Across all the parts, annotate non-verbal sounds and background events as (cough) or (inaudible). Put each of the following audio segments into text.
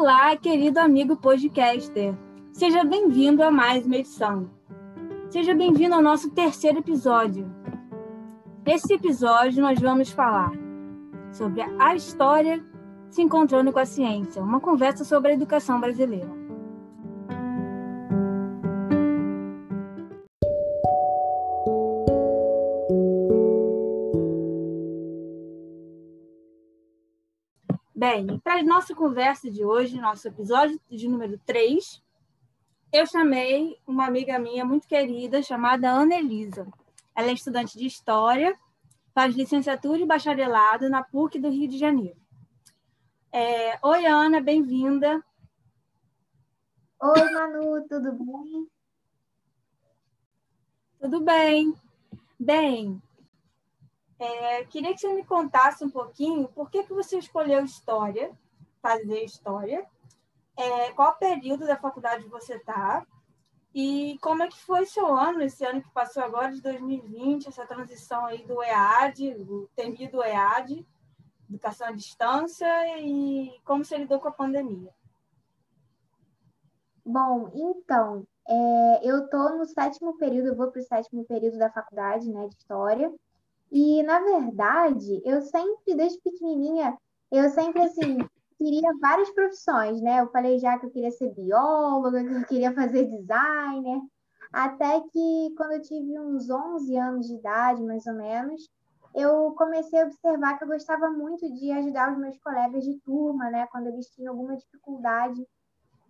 Olá, querido amigo podcaster. Seja bem-vindo a mais uma edição. Seja bem-vindo ao nosso terceiro episódio. Nesse episódio, nós vamos falar sobre a história se encontrando com a ciência, uma conversa sobre a educação brasileira. Bem, para a nossa conversa de hoje, nosso episódio de número 3, eu chamei uma amiga minha muito querida chamada Ana Elisa. Ela é estudante de História, faz licenciatura e bacharelado na PUC do Rio de Janeiro. É... Oi, Ana, bem-vinda. Oi, Manu, tudo bem? Tudo bem. Bem, é, queria que você me contasse um pouquinho por que, que você escolheu história, fazer história, é, qual período da faculdade você está e como é que foi seu ano, esse ano que passou agora, de 2020, essa transição aí do EAD, o temido EAD, educação à distância, e como você lidou com a pandemia? Bom, então, é, eu estou no sétimo período, eu vou para o sétimo período da faculdade, né, de História, e, na verdade, eu sempre, desde pequenininha, eu sempre, assim, (laughs) queria várias profissões, né? Eu falei já que eu queria ser bióloga, que eu queria fazer designer, até que quando eu tive uns 11 anos de idade, mais ou menos, eu comecei a observar que eu gostava muito de ajudar os meus colegas de turma, né? Quando eles tinham alguma dificuldade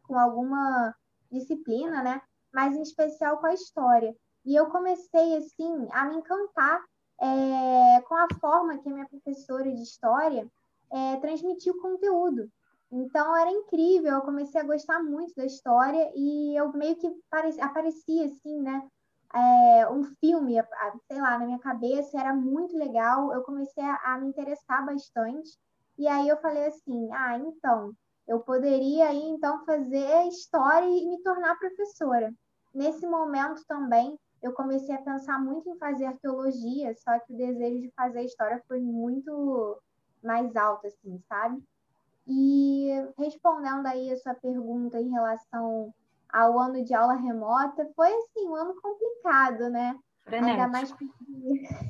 com alguma disciplina, né? Mas em especial com a história. E eu comecei, assim, a me encantar é, com a forma que a minha professora de história é, transmitia o conteúdo. Então era incrível, eu comecei a gostar muito da história e eu meio que aparecia assim, né? É, um filme, sei lá, na minha cabeça, era muito legal, eu comecei a, a, me interessar bastante, e aí eu falei assim, ah, então, eu poderia aí, então, fazer história e me tornar professora. Nesse momento também, eu comecei a pensar muito em fazer arqueologia, só que o desejo de fazer história foi muito mais alto, assim, sabe? E respondendo aí a sua pergunta em relação ao ano de aula remota, foi assim, um ano complicado, né? Ainda mais porque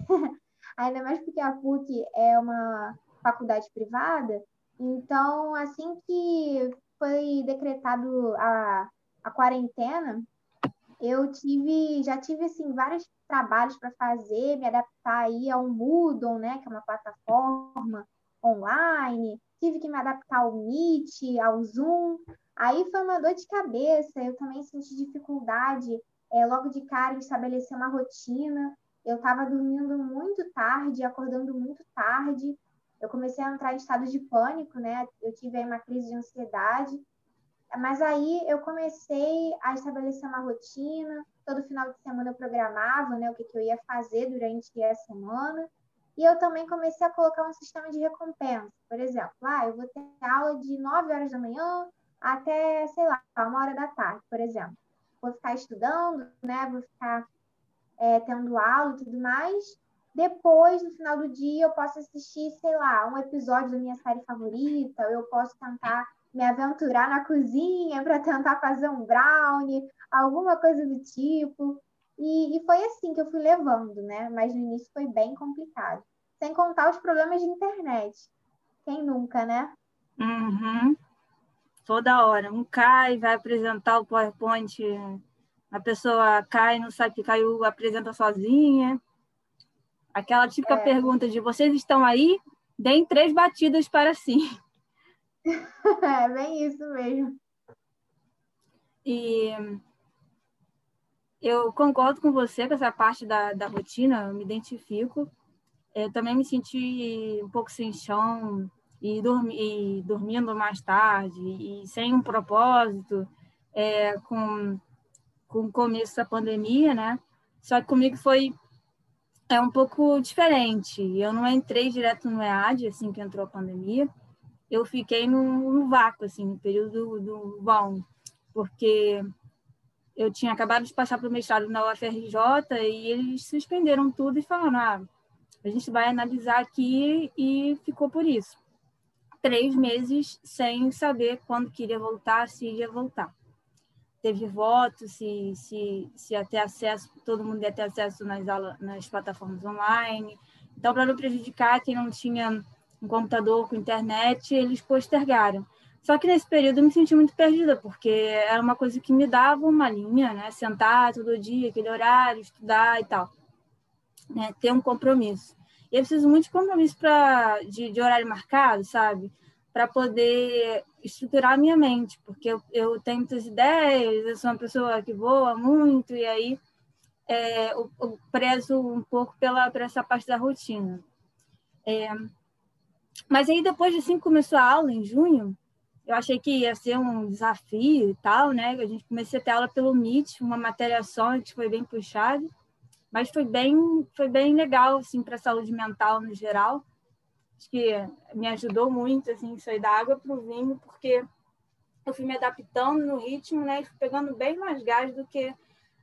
(laughs) ainda mais porque a PUC é uma faculdade privada, então assim que foi decretado a, a quarentena, eu tive, já tive assim vários trabalhos para fazer, me adaptar aí ao Moodle, né, que é uma plataforma online, tive que me adaptar ao Meet, ao Zoom. Aí foi uma dor de cabeça, eu também senti dificuldade é, logo de cara em estabelecer uma rotina. Eu estava dormindo muito tarde, acordando muito tarde. Eu comecei a entrar em estado de pânico, né? Eu tive aí uma crise de ansiedade. Mas aí eu comecei a estabelecer uma rotina, todo final de semana eu programava né, o que, que eu ia fazer durante a semana, e eu também comecei a colocar um sistema de recompensa. Por exemplo, ah, eu vou ter aula de 9 horas da manhã até, sei lá, uma hora da tarde, por exemplo. Vou ficar estudando, né? Vou ficar é, tendo aula e tudo mais. Depois, no final do dia, eu posso assistir, sei lá, um episódio da minha série favorita, eu posso tentar me aventurar na cozinha para tentar fazer um brownie, alguma coisa do tipo. E, e, foi assim que eu fui levando, né? Mas no início foi bem complicado. Sem contar os problemas de internet. Quem nunca, né? Uhum. Toda hora. Um cai, vai apresentar o PowerPoint, a pessoa cai, não sabe que caiu, apresenta sozinha. Aquela típica é. pergunta de vocês estão aí? Deem três batidas para sim. (laughs) É bem isso mesmo. E eu concordo com você com essa parte da, da rotina, eu me identifico. Eu também me senti um pouco sem chão e, dormi, e dormindo mais tarde e sem um propósito é, com, com o começo da pandemia, né? Só que comigo foi é um pouco diferente. Eu não entrei direto no EAD assim que entrou a pandemia eu fiquei no, no vácuo, assim, no período do, bom, porque eu tinha acabado de passar para o mestrado na UFRJ e eles suspenderam tudo e falaram, ah, a gente vai analisar aqui e ficou por isso. três meses sem saber quando queria voltar, se iria voltar. Teve voto, se, se, se ia ter acesso, todo mundo ia ter acesso nas, aulas, nas plataformas online. Então, para não prejudicar quem não tinha um computador com internet, eles postergaram. Só que nesse período eu me senti muito perdida, porque era uma coisa que me dava uma linha, né? Sentar todo dia, aquele horário, estudar e tal. Né? Ter um compromisso. E eu preciso muito de compromisso pra, de, de horário marcado, sabe? Para poder estruturar a minha mente, porque eu, eu tenho muitas ideias, eu sou uma pessoa que voa muito, e aí é, eu, eu prezo um pouco pela, por essa parte da rotina. É, mas aí depois de assim começou a aula em junho, eu achei que ia ser um desafio e tal, né? A gente comecei a ter aula pelo Meet, uma matéria só, que foi bem puxada mas foi bem foi bem legal assim para a saúde mental no geral. Acho que me ajudou muito assim sair da água para o vinho porque eu fui me adaptando no ritmo né? E fui pegando bem mais gás do que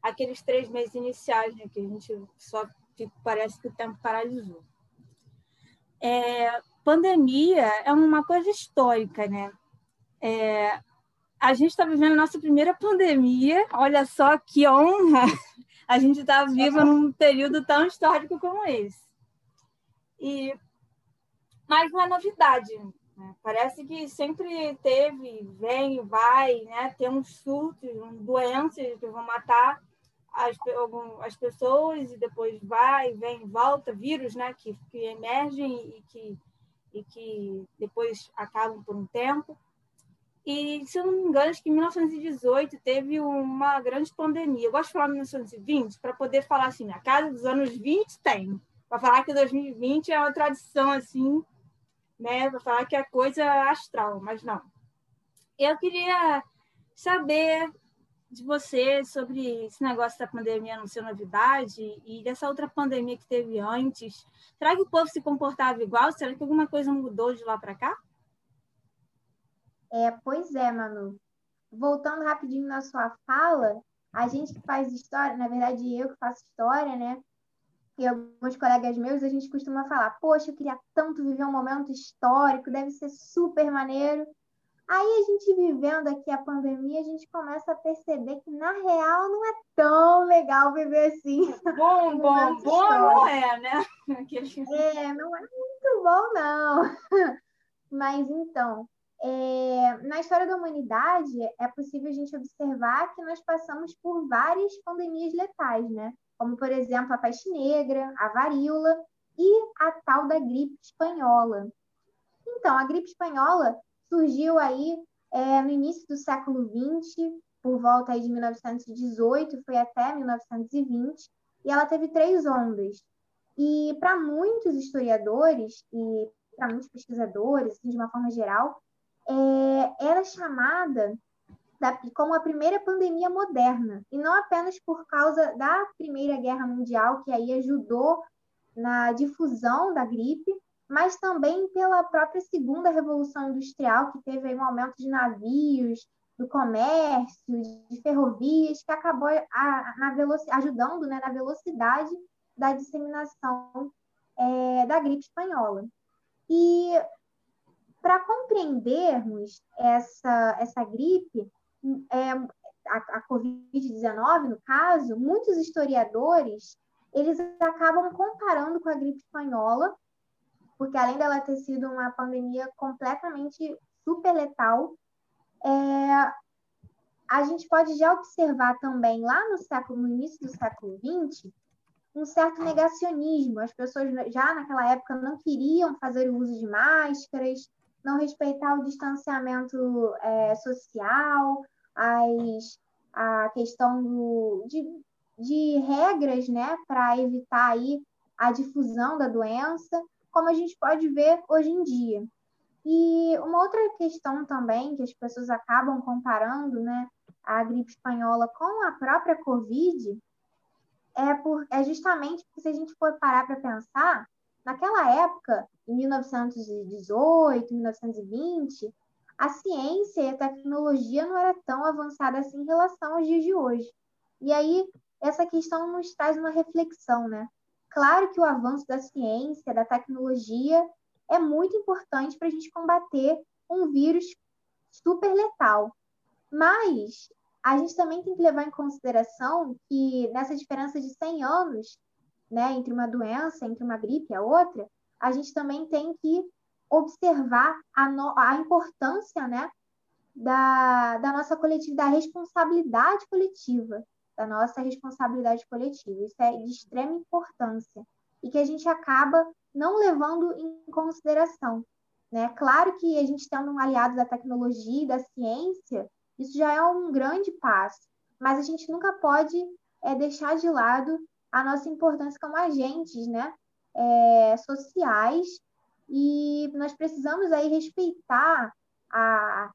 aqueles três meses iniciais né? Que a gente só tipo, parece que o tempo paralisou. É, pandemia é uma coisa histórica né é, a gente está vivendo a nossa primeira pandemia olha só que honra (laughs) a gente está vivo num período tão histórico como esse. E mas não é novidade. Né? Parece que sempre teve, vem, vai, né? Tem uns surtos, doenças que vão matar as, as pessoas e depois vai, vem, volta, vírus, né? Que, que emergem e que, e que depois acabam por um tempo. E, se eu não me engano, acho que em 1918 teve uma grande pandemia. Eu gosto de falar 1920 para poder falar assim, a casa dos anos 20 tem. Para falar que 2020 é uma tradição assim, né? Para falar que é coisa astral, mas não. Eu queria saber de você sobre esse negócio da pandemia não ser novidade e dessa outra pandemia que teve antes. Será que o povo se comportava igual? Será que alguma coisa mudou de lá para cá? É, pois é, Manu. Voltando rapidinho na sua fala, a gente que faz história, na verdade eu que faço história, né? E alguns colegas meus, a gente costuma falar: Poxa, eu queria tanto viver um momento histórico, deve ser super maneiro. Aí a gente vivendo aqui a pandemia, a gente começa a perceber que na real não é tão legal viver assim. Bom, (laughs) bom, bom não é, né? (laughs) É, não é muito bom, não. (laughs) Mas então, é, na história da humanidade, é possível a gente observar que nós passamos por várias pandemias letais, né? Como, por exemplo, a peste negra, a varíola e a tal da gripe espanhola. Então, a gripe espanhola surgiu aí é, no início do século XX, por volta aí de 1918, foi até 1920, e ela teve três ondas. E para muitos historiadores e para muitos pesquisadores, assim, de uma forma geral, é, era chamada da, como a primeira pandemia moderna, e não apenas por causa da Primeira Guerra Mundial, que aí ajudou na difusão da gripe, mas também pela própria Segunda Revolução Industrial, que teve um aumento de navios, do comércio, de ferrovias, que acabou a, ajudando né, na velocidade da disseminação é, da gripe espanhola. E para compreendermos essa, essa gripe, é, a, a Covid-19, no caso, muitos historiadores eles acabam comparando com a gripe espanhola, porque além dela ter sido uma pandemia completamente super letal, é, a gente pode já observar também lá no século, no início do século XX, um certo negacionismo. As pessoas já naquela época não queriam fazer o uso de máscaras, não respeitar o distanciamento é, social, as, a questão do, de, de regras né, para evitar aí a difusão da doença, como a gente pode ver hoje em dia. E uma outra questão também que as pessoas acabam comparando né, a gripe espanhola com a própria Covid é, por, é justamente porque se a gente for parar para pensar, naquela época em 1918, 1920, a ciência e a tecnologia não era tão avançada assim em relação aos dias de hoje. E aí, essa questão nos traz uma reflexão, né? Claro que o avanço da ciência, da tecnologia, é muito importante para a gente combater um vírus super letal. Mas a gente também tem que levar em consideração que nessa diferença de 100 anos, né, entre uma doença, entre uma gripe e a outra, a gente também tem que observar a, no, a importância, né, da, da nossa coletiva, da responsabilidade coletiva, da nossa responsabilidade coletiva. Isso é de extrema importância e que a gente acaba não levando em consideração. Né? Claro que a gente tendo um aliado da tecnologia e da ciência, isso já é um grande passo, mas a gente nunca pode é, deixar de lado a nossa importância como agentes né? É, sociais e nós precisamos aí respeitar a,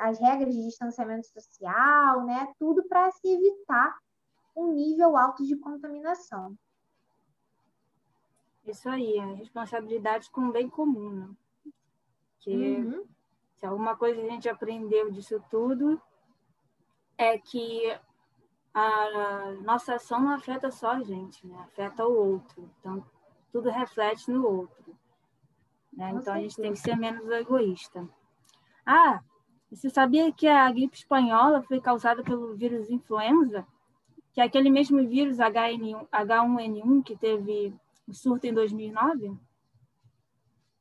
as regras de distanciamento social, né? Tudo para se evitar um nível alto de contaminação. Isso aí, é responsabilidade com o bem comum, né? Que uhum. se alguma coisa a gente aprendeu disso tudo é que a nossa ação não afeta só a gente, né? Afeta o outro. Então, tudo reflete no outro. Né? Então, a gente tem que ser menos egoísta. Ah, você sabia que a gripe espanhola foi causada pelo vírus influenza? Que é aquele mesmo vírus H1N1 que teve o surto em 2009?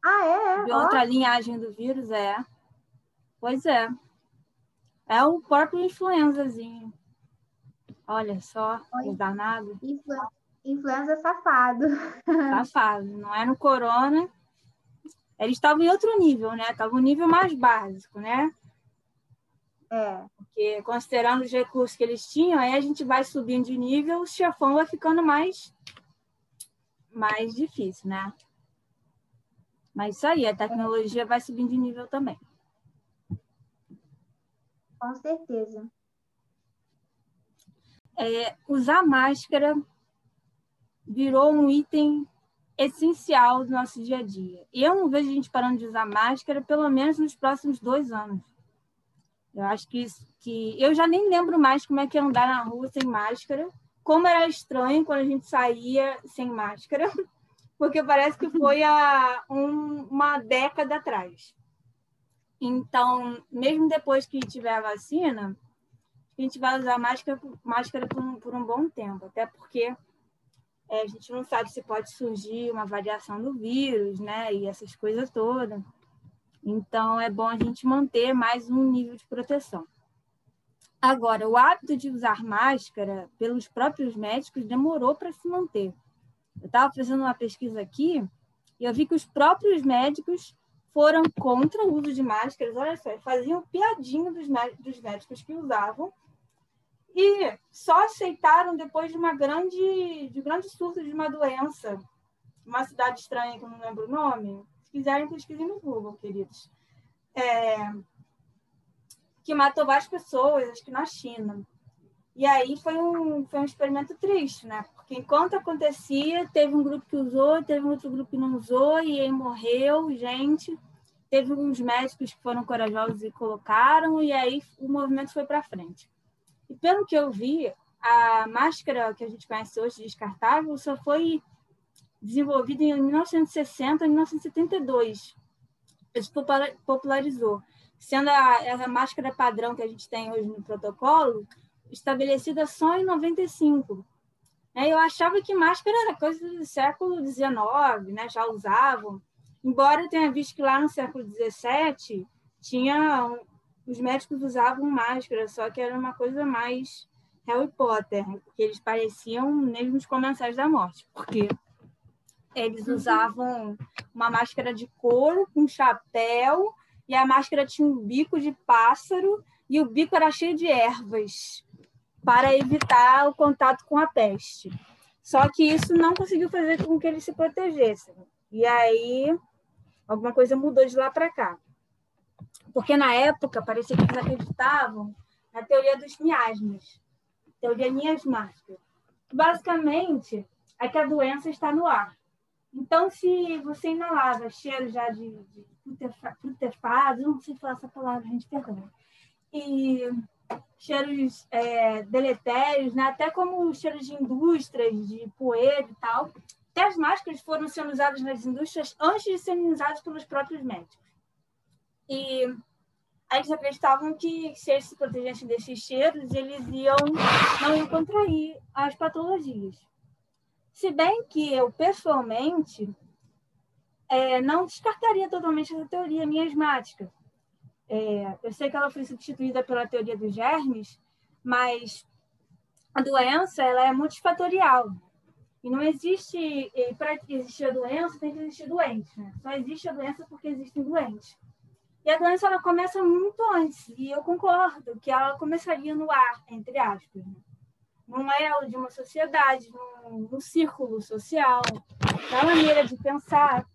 Ah, é? De outra oh. linhagem do vírus, é. Pois é. É o próprio influenzazinho. Olha só, o danado. Influ... Influenza safado. (laughs) Safado. Não é no corona. Eles estavam em outro nível, né? Estavam um nível mais básico, né? É. Porque considerando os recursos que eles tinham, aí a gente vai subindo de nível, o chefão vai ficando mais, mais difícil, né? Mas isso aí, a tecnologia vai subindo de nível também. Com certeza. É, usar máscara virou um item essencial do nosso dia a dia. E eu não vejo a gente parando de usar máscara, pelo menos nos próximos dois anos. Eu acho que, que eu já nem lembro mais como é que é andar na rua sem máscara, como era estranho quando a gente saía sem máscara, (laughs) porque parece que foi há um, uma década atrás. Então, mesmo depois que tiver a vacina, a gente vai usar máscara, máscara por, um, por um bom tempo, até porque é, a gente não sabe se pode surgir uma variação do vírus, né? E essas coisas todas. Então, é bom a gente manter mais um nível de proteção. Agora, o hábito de usar máscara pelos próprios médicos demorou para se manter. Eu estava fazendo uma pesquisa aqui e eu vi que os próprios médicos foram contra o uso de máscaras. Olha só, faziam piadinha dos, dos médicos que usavam e só aceitaram depois de uma grande, de um grande surto de uma doença, uma cidade estranha que eu não lembro o nome, quiserem, pesquisem no Google, queridos. É, que matou várias pessoas, acho que na China. E aí foi um, foi um experimento triste, né? Porque enquanto acontecia, teve um grupo que usou, teve outro grupo que não usou, e aí morreu gente. Teve uns médicos que foram corajosos e colocaram, e aí o movimento foi para frente. E pelo que eu vi, a máscara que a gente conhece hoje, descartável, só foi desenvolvido em 1960 e 1972. Isso popularizou, sendo a, a máscara padrão que a gente tem hoje no protocolo estabelecida só em 95. É, eu achava que máscara era coisa do século XIX, né? já usavam. Embora eu tenha visto que lá no século XVII tinha os médicos usavam máscara, só que era uma coisa mais Harry Potter, que eles pareciam mesmo os comensais da morte, porque eles uhum. usavam uma máscara de couro com chapéu e a máscara tinha um bico de pássaro e o bico era cheio de ervas para evitar o contato com a peste. Só que isso não conseguiu fazer com que eles se protegessem. E aí alguma coisa mudou de lá para cá. Porque na época parecia que eles acreditavam na teoria dos miasmas, teoria miasmática. Basicamente, é que a doença está no ar. Então, se você inalava cheiro já de, de putefado, não sei falar essa palavra, gente, perdão, e cheiros é, deletérios, né? até como cheiros de indústrias, de poeira e tal, até as máscaras foram sendo usadas nas indústrias antes de serem usadas pelos próprios médicos. E eles acreditavam que se eles se protegessem desses cheiros, eles iam não iam contrair as patologias. Se bem que eu, pessoalmente, é, não descartaria totalmente essa teoria miasmática. É, eu sei que ela foi substituída pela teoria dos germes, mas a doença ela é multifatorial. E não existe, para existir a doença, tem que existir doente. Né? Só existe a doença porque existem doentes. E a doença ela começa muito antes, e eu concordo que ela começaria no ar, entre aspas. Né? Num elo de uma sociedade, num, num círculo social, na maneira de pensar.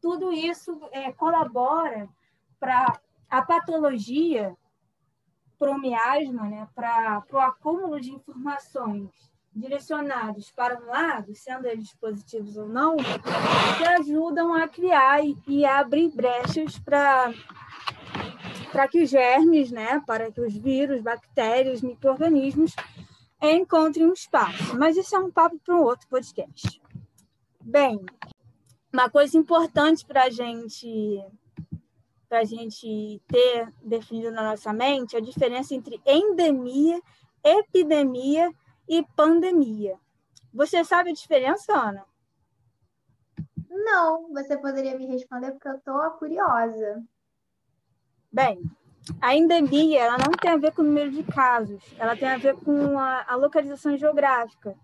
Tudo isso é, colabora para a patologia, para o miasma, né? para o acúmulo de informações direcionados para um lado, sendo eles positivos ou não, que ajudam a criar e, e abrir brechas para para que os germes, né, para que os vírus, bactérias, micro-organismos encontrem um espaço. Mas isso é um papo para um outro podcast. Bem, uma coisa importante para a gente a gente ter definido na nossa mente a diferença entre endemia, epidemia e pandemia. Você sabe a diferença, Ana? Não, você poderia me responder porque eu estou curiosa. Bem, a endemia ela não tem a ver com o número de casos, ela tem a ver com a, a localização geográfica.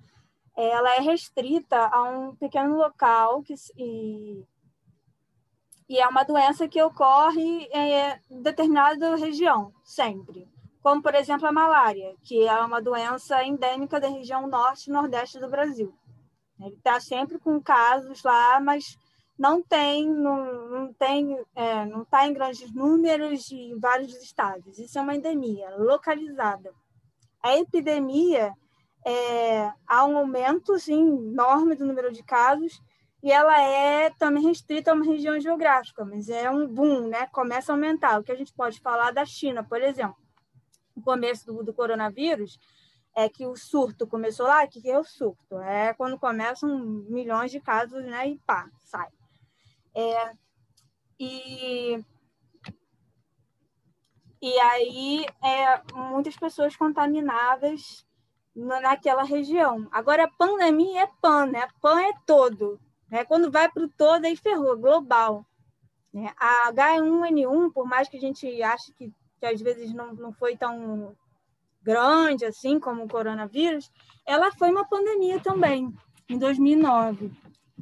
Ela é restrita a um pequeno local que, e, e é uma doença que ocorre em determinada região, sempre como, por exemplo, a malária, que é uma doença endêmica da região norte e nordeste do Brasil. Ele está sempre com casos lá, mas não tem, não, não tem, é, não está em grandes números em vários estados. Isso é uma endemia localizada. A epidemia é, há um aumento sim, enorme do número de casos e ela é também restrita a uma região geográfica, mas é um boom, né? Começa a aumentar. O que a gente pode falar da China, por exemplo o começo do, do coronavírus, é que o surto começou lá, que é o surto? É quando começam milhões de casos, né, e pá, sai. É, e, e aí, é, muitas pessoas contaminadas naquela região. Agora, pandemia é pan, né? Pan é todo. Né? Quando vai para o todo, aí ferrou, global. Né? A H1N1, por mais que a gente ache que que às vezes não, não foi tão grande assim como o coronavírus, ela foi uma pandemia também, em 2009.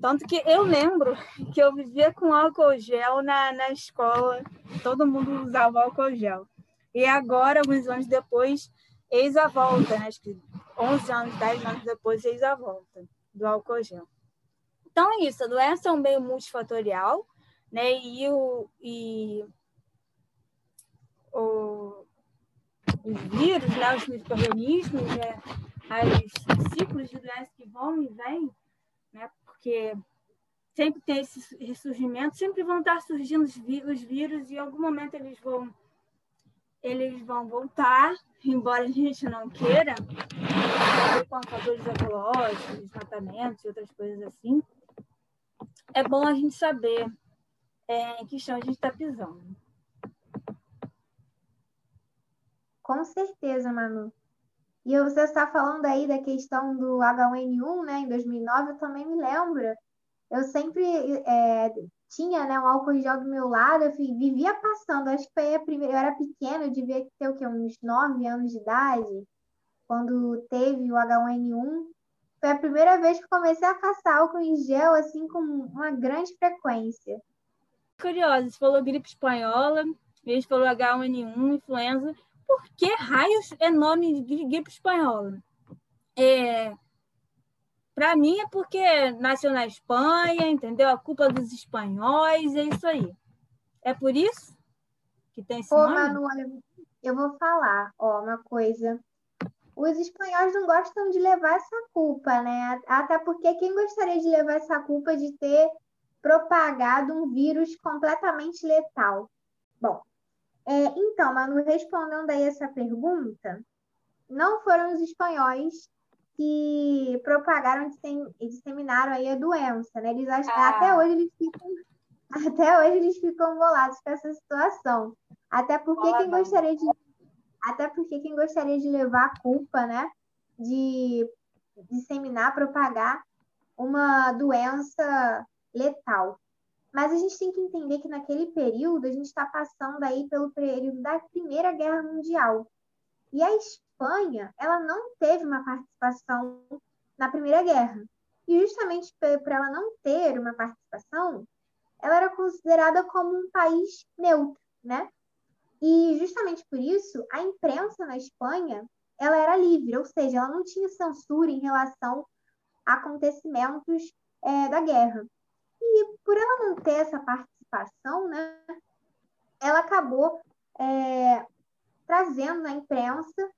Tanto que eu lembro que eu vivia com álcool gel na, na escola, todo mundo usava álcool gel. E agora, alguns anos depois, eis a volta, né? Acho que 11 anos, 10 anos depois, eis a volta do álcool gel. Então é isso, a doença é um meio multifatorial, né? E, o, e o, os vírus, né, os micro-organismos, né, os ciclos de doença que vão e vêm, porque sempre tem esse ressurgimento, sempre vão estar surgindo os, os vírus e em algum momento eles vão eles vão voltar, embora a gente não queira, com fatores ecológicos, desmatamentos e outras coisas assim. É bom a gente saber é, em que chão a gente está pisando. Com certeza, Manu. E você está falando aí da questão do H1N1, né? Em 2009, eu também me lembro. Eu sempre é, tinha né, um álcool gel do meu lado, eu vivia passando. Acho que foi a primeira. Eu era pequena, eu devia ter o quê? Uns 9 anos de idade, quando teve o H1N1. Foi a primeira vez que comecei a passar álcool em gel assim com uma grande frequência. Curiosa, você falou gripe espanhola, gente falou H1N1, influenza por que raios é nome de gripe espanhola? É, para mim é porque nasceu na Espanha, entendeu? A culpa dos espanhóis, é isso aí. É por isso que tem esse Ô, nome? Manu, eu vou falar, ó, uma coisa. Os espanhóis não gostam de levar essa culpa, né? Até porque quem gostaria de levar essa culpa de ter propagado um vírus completamente letal? Bom, é, então, Manu, respondendo aí essa pergunta, não foram os espanhóis que propagaram e disseminaram aí a doença, né? Eles acham, ah. até hoje eles ficam (laughs) até hoje eles ficam bolados com essa situação. Até porque quem gostaria de até porque quem gostaria de levar a culpa, né, de disseminar, propagar uma doença letal. Mas a gente tem que entender que naquele período a gente está passando aí pelo período da Primeira Guerra Mundial. E a Espanha, ela não teve uma participação na Primeira Guerra. E justamente por ela não ter uma participação, ela era considerada como um país neutro, né? E justamente por isso, a imprensa na Espanha, ela era livre, ou seja, ela não tinha censura em relação a acontecimentos é, da guerra. E por ela não ter essa participação, né, ela acabou é, trazendo na imprensa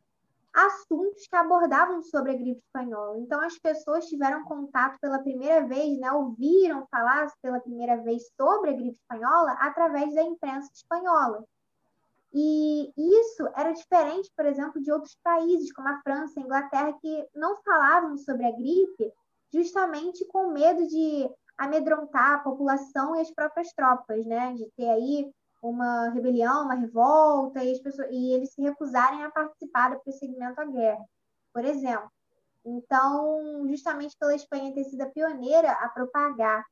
assuntos que abordavam sobre a gripe espanhola. Então, as pessoas tiveram contato pela primeira vez, né, ouviram falar pela primeira vez sobre a gripe espanhola através da imprensa espanhola. E isso era diferente, por exemplo, de outros países, como a França a Inglaterra, que não falavam sobre a gripe justamente com medo de amedrontar a população e as próprias tropas, né? De ter aí uma rebelião, uma revolta, e, as pessoas, e eles se recusarem a participar do prosseguimento à guerra, por exemplo. Então, justamente pela Espanha ter sido a pioneira a propagar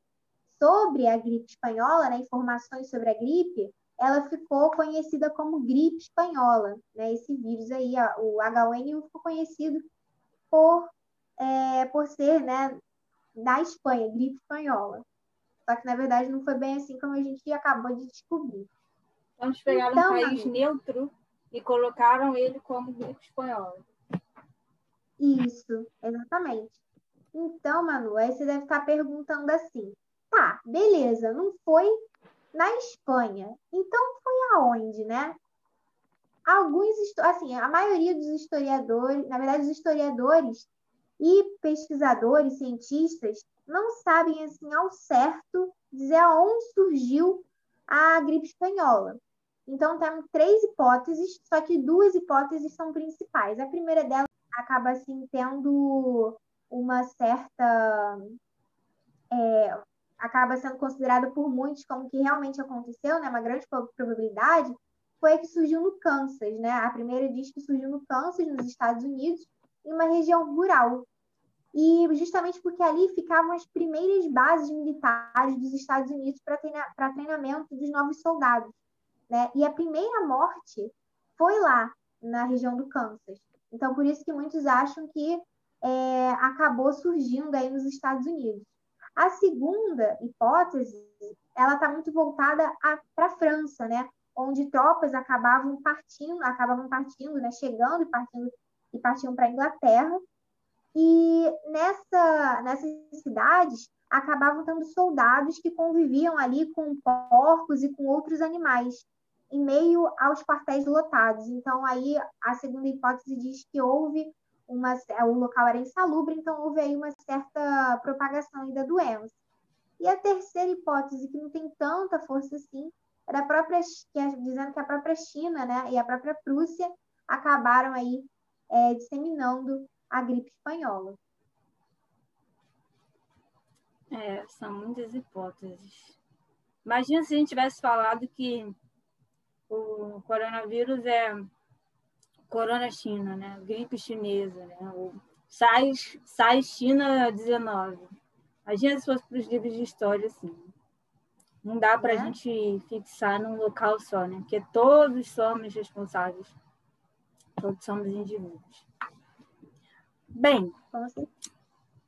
sobre a gripe espanhola, né, informações sobre a gripe, ela ficou conhecida como gripe espanhola. Né? Esse vírus aí, o H1N1, ficou conhecido por, é, por ser né, da Espanha, gripe espanhola. Só que, na verdade, não foi bem assim como a gente acabou de descobrir. Então, eles pegaram então, um país neutro e colocaram ele como gripe espanhola. Isso, exatamente. Então, Manu, aí você deve estar perguntando assim: tá, beleza, não foi na Espanha. Então, foi aonde, né? Alguns, assim, a maioria dos historiadores, na verdade, os historiadores e pesquisadores, cientistas, não sabem assim ao certo dizer aonde surgiu a gripe espanhola. Então, temos três hipóteses, só que duas hipóteses são principais. A primeira delas acaba assim tendo uma certa. É, acaba sendo considerada por muitos como que realmente aconteceu, né? Uma grande probabilidade foi a que surgiu no Kansas, né? A primeira diz que surgiu no Kansas, nos Estados Unidos, em uma região rural. E justamente porque ali ficavam as primeiras bases militares dos Estados Unidos para treina, treinamento dos novos soldados. Né? E a primeira morte foi lá, na região do Kansas. Então, por isso que muitos acham que é, acabou surgindo aí nos Estados Unidos. A segunda hipótese, ela está muito voltada para a França, né? Onde tropas acabavam partindo, acabavam partindo, né? Chegando e partindo e partiam para a Inglaterra e nessa, nessas cidades acabavam tendo soldados que conviviam ali com porcos e com outros animais, em meio aos quartéis lotados. Então, aí a segunda hipótese diz que houve uma. O local era insalubre, então houve aí uma certa propagação da doença. E a terceira hipótese, que não tem tanta força assim, da própria, é, dizendo que a própria China né, e a própria Prússia acabaram aí é, disseminando a gripe espanhola. É, são muitas hipóteses. Imagina se a gente tivesse falado que o coronavírus é corona china, né? Gripe chinesa, né? O SARS, SARS China 19. Imagina se fosse para os livros de história assim. Não dá para a é. gente fixar num local só, né? Porque todos somos responsáveis. Todos somos indivíduos. Bem,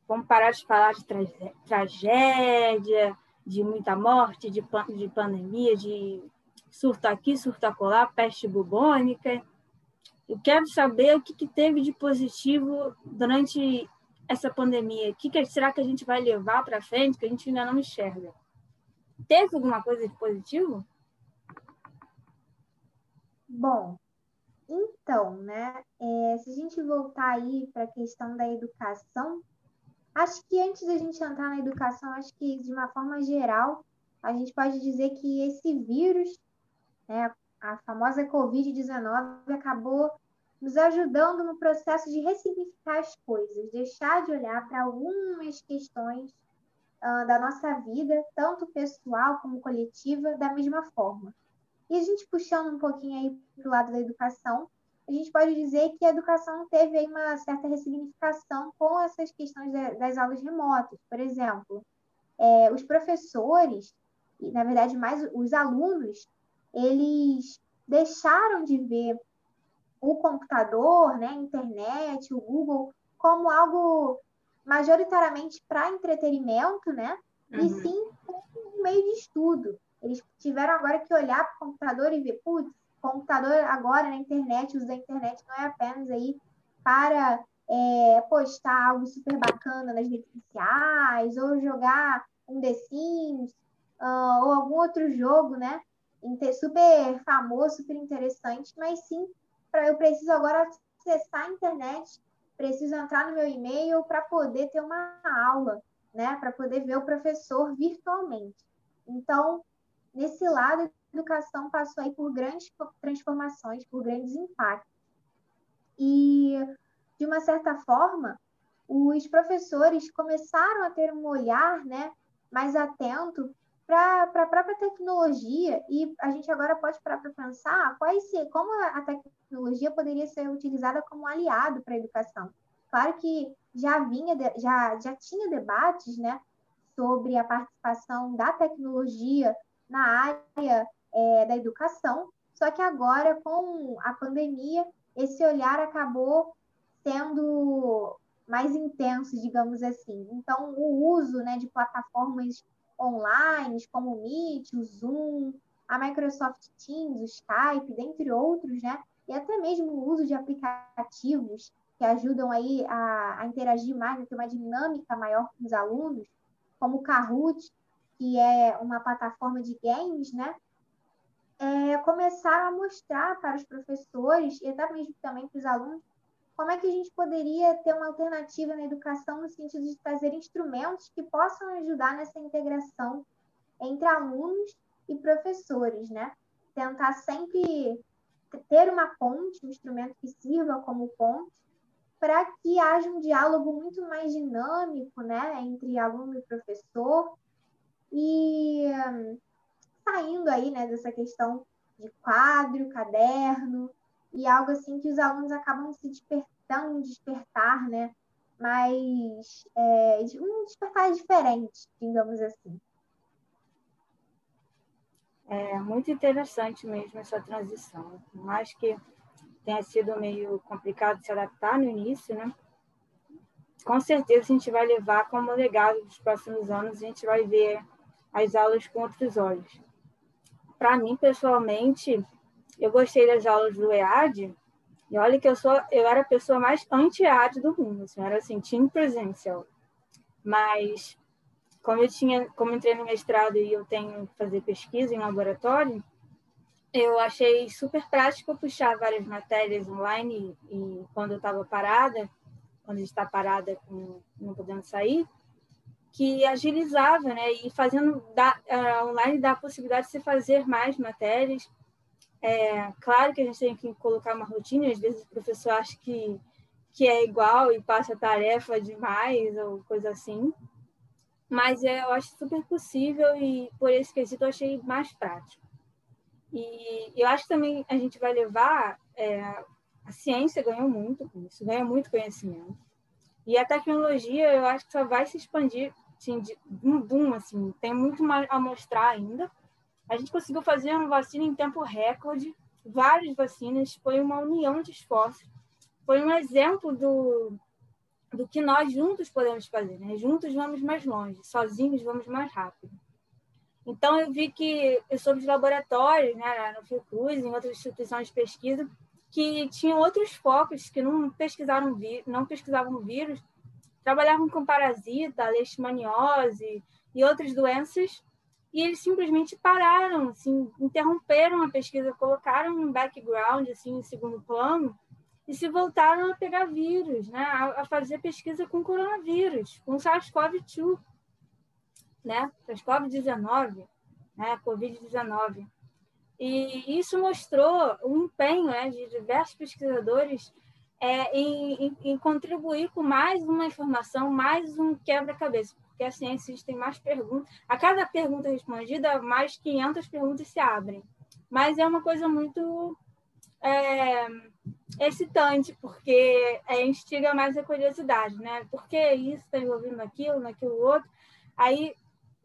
vamos parar de falar de tra tragédia, de muita morte, de, de pandemia, de surto aqui, surto acolá, peste bubônica. Eu quero saber o que, que teve de positivo durante essa pandemia. O que, que será que a gente vai levar para frente que a gente ainda não enxerga? Teve alguma coisa de positivo? Bom, então, né, é, se a gente voltar aí para a questão da educação, acho que antes da gente entrar na educação, acho que de uma forma geral, a gente pode dizer que esse vírus, né, a famosa Covid-19, acabou nos ajudando no processo de ressignificar as coisas, deixar de olhar para algumas questões uh, da nossa vida, tanto pessoal como coletiva, da mesma forma. E a gente puxando um pouquinho aí para o lado da educação, a gente pode dizer que a educação teve aí uma certa ressignificação com essas questões das aulas remotas. Por exemplo, é, os professores, e na verdade mais os alunos, eles deixaram de ver o computador, né, a internet, o Google, como algo majoritariamente para entretenimento, né? Uhum. E sim um meio de estudo. Eles tiveram agora que olhar para o computador e ver, putz, computador agora na internet, uso da internet não é apenas aí para é, postar algo super bacana nas redes sociais, ou jogar um The Sims, uh, ou algum outro jogo, né? Super famoso, super interessante, mas sim, para eu preciso agora acessar a internet, preciso entrar no meu e-mail para poder ter uma aula, né? Para poder ver o professor virtualmente. Então, nesse lado, a educação passou aí por grandes transformações, por grandes impactos. E, de uma certa forma, os professores começaram a ter um olhar né, mais atento para a própria tecnologia e a gente agora pode parar para pensar quais, como a tecnologia poderia ser utilizada como aliado para a educação. Claro que já vinha, já, já tinha debates né, sobre a participação da tecnologia na área é, da educação, só que agora, com a pandemia, esse olhar acabou sendo mais intenso, digamos assim. Então, o uso né, de plataformas online, como o Meet, o Zoom, a Microsoft Teams, o Skype, dentre outros, né? E até mesmo o uso de aplicativos que ajudam aí a, a interagir mais, a ter uma dinâmica maior com os alunos, como o Kahoot, que é uma plataforma de games, né? É, começaram a mostrar para os professores e até mesmo também para os alunos como é que a gente poderia ter uma alternativa na educação no sentido de trazer instrumentos que possam ajudar nessa integração entre alunos e professores, né? Tentar sempre ter uma ponte, um instrumento que sirva como ponte, para que haja um diálogo muito mais dinâmico, né, entre aluno e professor, e um, saindo aí, né, dessa questão de quadro, caderno, e algo assim que os alunos acabam se despertando, despertar, né, mas é, um despertar diferente, digamos assim. É muito interessante mesmo essa transição. Mais que tenha sido meio complicado se adaptar no início, né? Com certeza a gente vai levar como legado dos próximos anos, a gente vai ver as aulas com outros olhos. Para mim, pessoalmente, eu gostei das aulas do EAD, e olha que eu sou, eu era a pessoa mais anti-EAD do mundo, assim, era assim, time presencial. Mas como eu tinha, como entrei no mestrado e eu tenho que fazer pesquisa em laboratório, eu achei super prático puxar várias matérias online e, e quando eu estava parada, quando a gente está parada com, não podendo sair, que agilizava, né? E fazendo da, uh, online dá a possibilidade de se fazer mais matérias. É, claro que a gente tem que colocar uma rotina, às vezes o professor acha que, que é igual e passa tarefa demais ou coisa assim. Mas é, eu acho super possível e por esse quesito eu achei mais prático. E eu acho que também a gente vai levar. É, a ciência ganhou muito com isso, ganha muito conhecimento. E a tecnologia, eu acho que só vai se expandir assim, de um boom, assim, tem muito mais a mostrar ainda. A gente conseguiu fazer uma vacina em tempo recorde, várias vacinas, foi uma união de esforços, foi um exemplo do, do que nós juntos podemos fazer, né? Juntos vamos mais longe, sozinhos vamos mais rápido. Então, eu vi que eu soube de laboratórios, né, no Fiocruz, em outras instituições de pesquisa, que tinham outros focos que não pesquisaram não pesquisavam vírus, trabalhavam com parasita, leishmaniose e outras doenças, e eles simplesmente pararam, assim, interromperam a pesquisa, colocaram um background, assim, em segundo plano, e se voltaram a pegar vírus, né, a, a fazer pesquisa com coronavírus, com SARS-CoV-2, né, SARS-CoV-19, né, Covid-19. E isso mostrou o empenho né, de diversos pesquisadores é, em, em, em, contribuir com mais uma informação, mais um quebra-cabeça, porque a ciência tem mais perguntas. A cada pergunta respondida, mais 500 perguntas se abrem. Mas é uma coisa muito é, excitante, porque é, instiga mais a curiosidade, né? Por que isso está envolvendo naquilo, naquilo outro? Aí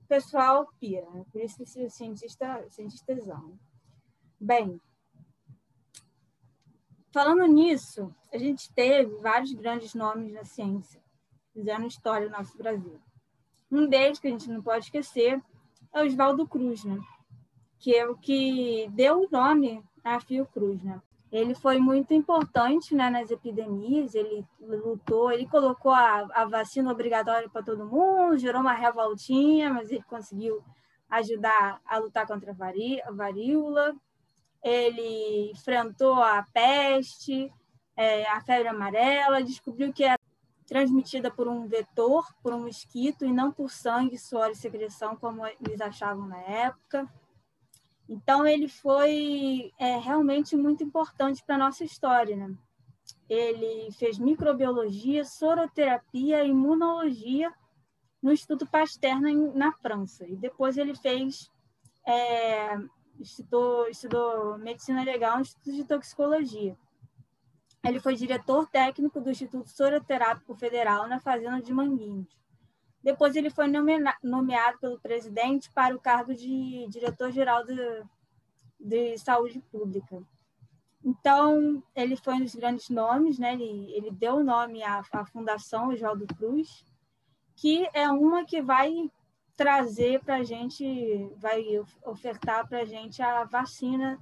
o pessoal pira, né? por isso que o cientista, cientistas amam. Bem, falando nisso, a gente teve vários grandes nomes na ciência, fizeram história no nosso Brasil. Um deles, que a gente não pode esquecer, é o Oswaldo Cruz, né? que é o que deu o nome à Fiocruz. Né? Ele foi muito importante né, nas epidemias, ele lutou, ele colocou a, a vacina obrigatória para todo mundo, gerou uma revoltinha, mas ele conseguiu ajudar a lutar contra a varíola. Ele enfrentou a peste, é, a febre amarela, descobriu que era transmitida por um vetor, por um mosquito, e não por sangue, suor e secreção, como eles achavam na época. Então, ele foi é, realmente muito importante para a nossa história. Né? Ele fez microbiologia, soroterapia imunologia no Instituto Pasteur na, na França. E depois ele fez, é, estudou, estudou medicina legal no Instituto de Toxicologia. Ele foi diretor técnico do Instituto Soroterápico Federal na Fazenda de Manguinhos. Depois ele foi nomeado pelo presidente para o cargo de diretor-geral de, de saúde pública. Então, ele foi um dos grandes nomes, né? ele, ele deu o nome à, à Fundação Oswaldo Cruz, que é uma que vai trazer para a gente, vai ofertar para a gente a vacina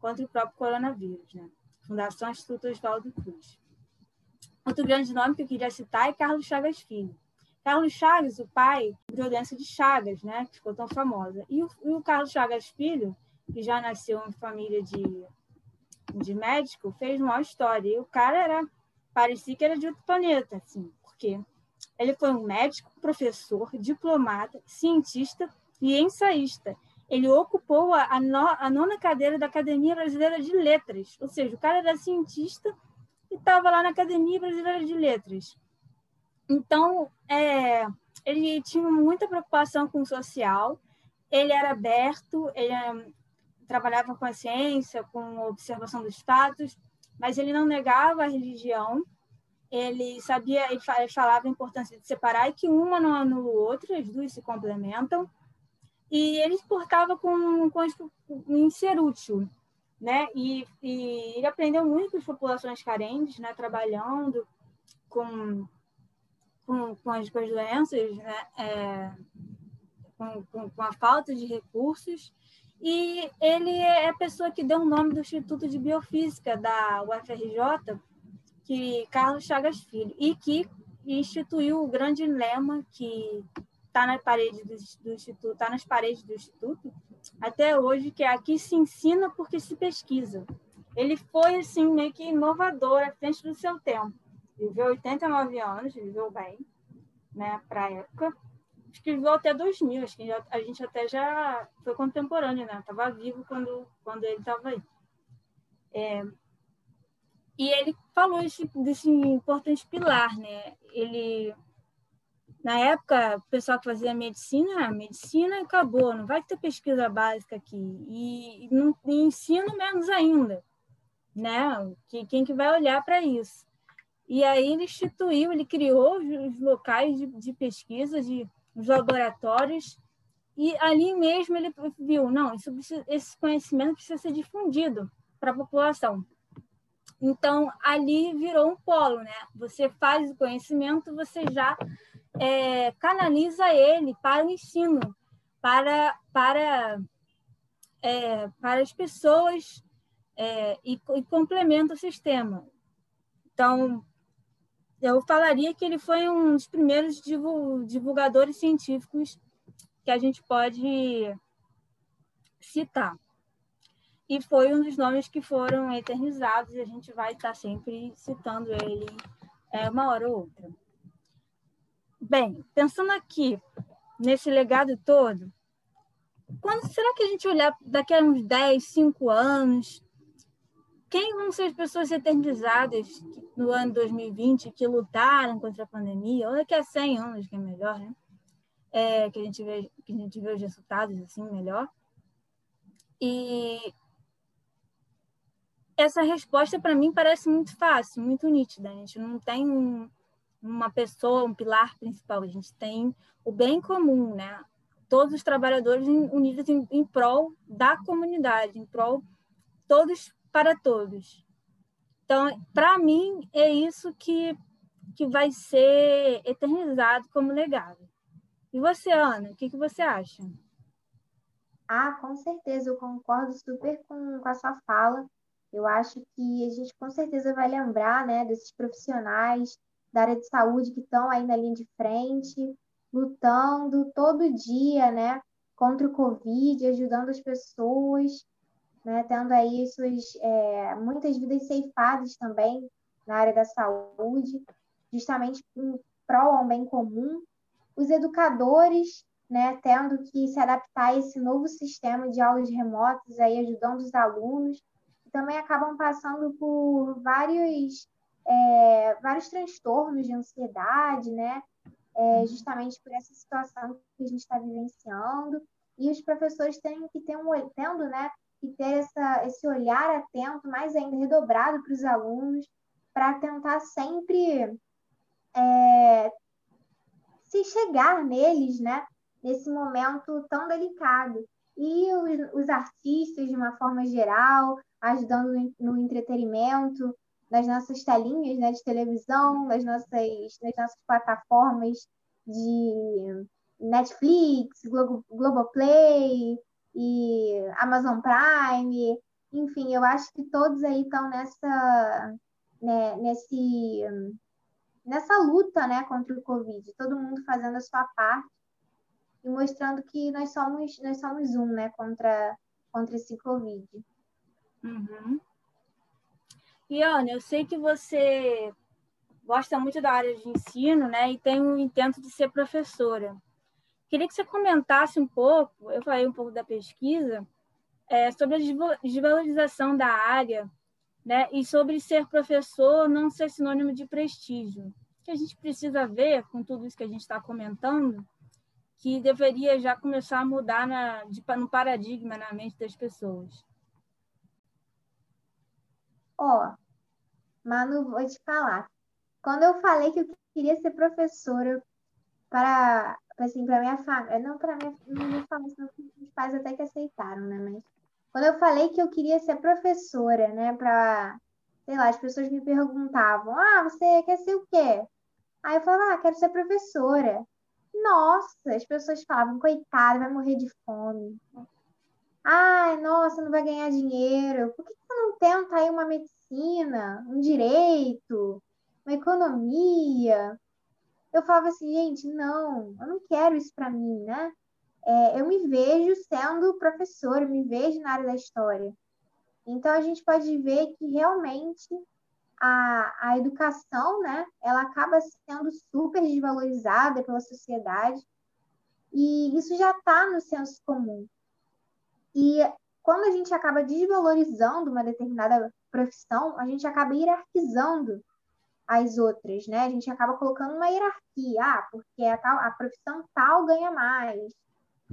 contra o próprio coronavírus. Né? Fundação Instituto Oswaldo Cruz. Outro grande nome que eu queria citar é Carlos Chagas Filho. Carlos Chagas, o pai, violência de Chagas, né, que ficou tão famosa. E o, e o, Carlos Chagas Filho, que já nasceu em família de, de médico, fez uma história. E o cara era, parecia que era de outro planeta, assim, porque ele foi um médico, professor, diplomata, cientista e ensaísta. Ele ocupou a, a, no, a nona cadeira da Academia Brasileira de Letras, ou seja, o cara era cientista e estava lá na Academia Brasileira de Letras. Então, é, ele tinha muita preocupação com o social, ele era aberto, ele é, trabalhava com a ciência, com a observação dos fatos, mas ele não negava a religião, ele sabia, ele falava a importância de separar e que uma não anula o outro, as duas se complementam, e ele se portava com, com em ser útil, né? E, e ele aprendeu muito com as populações carentes, né? Trabalhando com com, com, as, com as doenças, né? É, com, com, com, a falta de recursos. E ele é a pessoa que deu o nome do Instituto de Biofísica da UFRJ, que Carlos Chagas Filho, e que instituiu o grande lema que está na parede do, do instituto, está nas paredes do instituto até hoje, que é aqui se ensina porque se pesquisa. Ele foi assim meio que inovador à frente do seu tempo viveu 89 anos, viveu bem, né, para a época. Acho que viveu até 2000, acho que a gente até já foi contemporâneo, né? Estava vivo quando, quando ele estava aí. É, e ele falou esse, desse importante pilar, né? Ele, na época, o pessoal que fazia medicina, a medicina acabou, não vai ter pesquisa básica aqui. E, no, e ensino menos ainda, né? Que, quem que vai olhar para isso? E aí ele instituiu, ele criou os locais de, de pesquisa, de, os laboratórios, e ali mesmo ele viu, não, precisa, esse conhecimento precisa ser difundido para a população. Então, ali virou um polo, né? Você faz o conhecimento, você já é, canaliza ele para o ensino, para, para, é, para as pessoas é, e, e complementa o sistema. Então, eu falaria que ele foi um dos primeiros divulgadores científicos que a gente pode citar. E foi um dos nomes que foram eternizados e a gente vai estar sempre citando ele é, uma hora ou outra. Bem, pensando aqui nesse legado todo, quando será que a gente olhar daqui a uns 10, 5 anos, quem vão ser as pessoas eternizadas no ano 2020 que lutaram contra a pandemia, ou daqui a 100 anos, que é melhor, né? É, que, a gente vê, que a gente vê os resultados assim melhor. E essa resposta, para mim, parece muito fácil, muito nítida. A gente não tem um, uma pessoa, um pilar principal, a gente tem o bem comum, né? Todos os trabalhadores unidos em, em prol da comunidade, em prol todos para todos. Então, para mim, é isso que, que vai ser eternizado como legado. E você, Ana, o que, que você acha? Ah, com certeza, eu concordo super com, com a sua fala. Eu acho que a gente com certeza vai lembrar, né, desses profissionais da área de saúde que estão aí na linha de frente, lutando todo dia, né, contra o Covid, ajudando as pessoas, né, tendo aí suas é, muitas vidas ceifadas também na área da saúde, justamente em prol ao bem comum. Os educadores, né, tendo que se adaptar a esse novo sistema de aulas remotas, aí ajudando os alunos também acabam passando por vários, é, vários transtornos de ansiedade, né? É, justamente por essa situação que a gente está vivenciando. E os professores têm que ter um tendo, né, que ter essa, esse olhar atento, mais ainda redobrado para os alunos, para tentar sempre é, se chegar neles, né, nesse momento tão delicado. E os, os artistas, de uma forma geral, ajudando no entretenimento, nas nossas telinhas né, de televisão, nas nossas, nas nossas plataformas de Netflix, Globo, Globoplay e Amazon Prime. Enfim, eu acho que todos aí estão nessa, né, nesse, nessa luta né, contra o Covid, todo mundo fazendo a sua parte e mostrando que nós somos, nós somos um né, contra, contra esse Covid. Uhum. E, eu sei que você gosta muito da área de ensino, né? E tem o intento de ser professora. Queria que você comentasse um pouco, eu falei um pouco da pesquisa, é, sobre a desvalorização da área, né? E sobre ser professor não ser sinônimo de prestígio. Que a gente precisa ver, com tudo isso que a gente está comentando, que deveria já começar a mudar na, de, no paradigma na mente das pessoas. Ó, Manu, vou te falar. Quando eu falei que eu queria ser professora para, assim, para minha família, não para minha, minha família, senão os pais até que aceitaram, né? Mas quando eu falei que eu queria ser professora, né, para, sei lá, as pessoas me perguntavam: "Ah, você quer ser o quê?" Aí eu falava: "Ah, quero ser professora." Nossa, as pessoas falavam: "Coitada, vai morrer de fome." Ai, nossa, não vai ganhar dinheiro. Por que você não tenta aí uma medicina, um direito, uma economia? Eu falava assim, gente, não, eu não quero isso para mim, né? É, eu me vejo sendo professor, eu me vejo na área da história. Então a gente pode ver que realmente a, a educação, né, ela acaba sendo super desvalorizada pela sociedade e isso já está no senso comum. E quando a gente acaba desvalorizando uma determinada profissão, a gente acaba hierarquizando as outras, né? A gente acaba colocando uma hierarquia, ah, porque a, tal, a profissão tal ganha mais,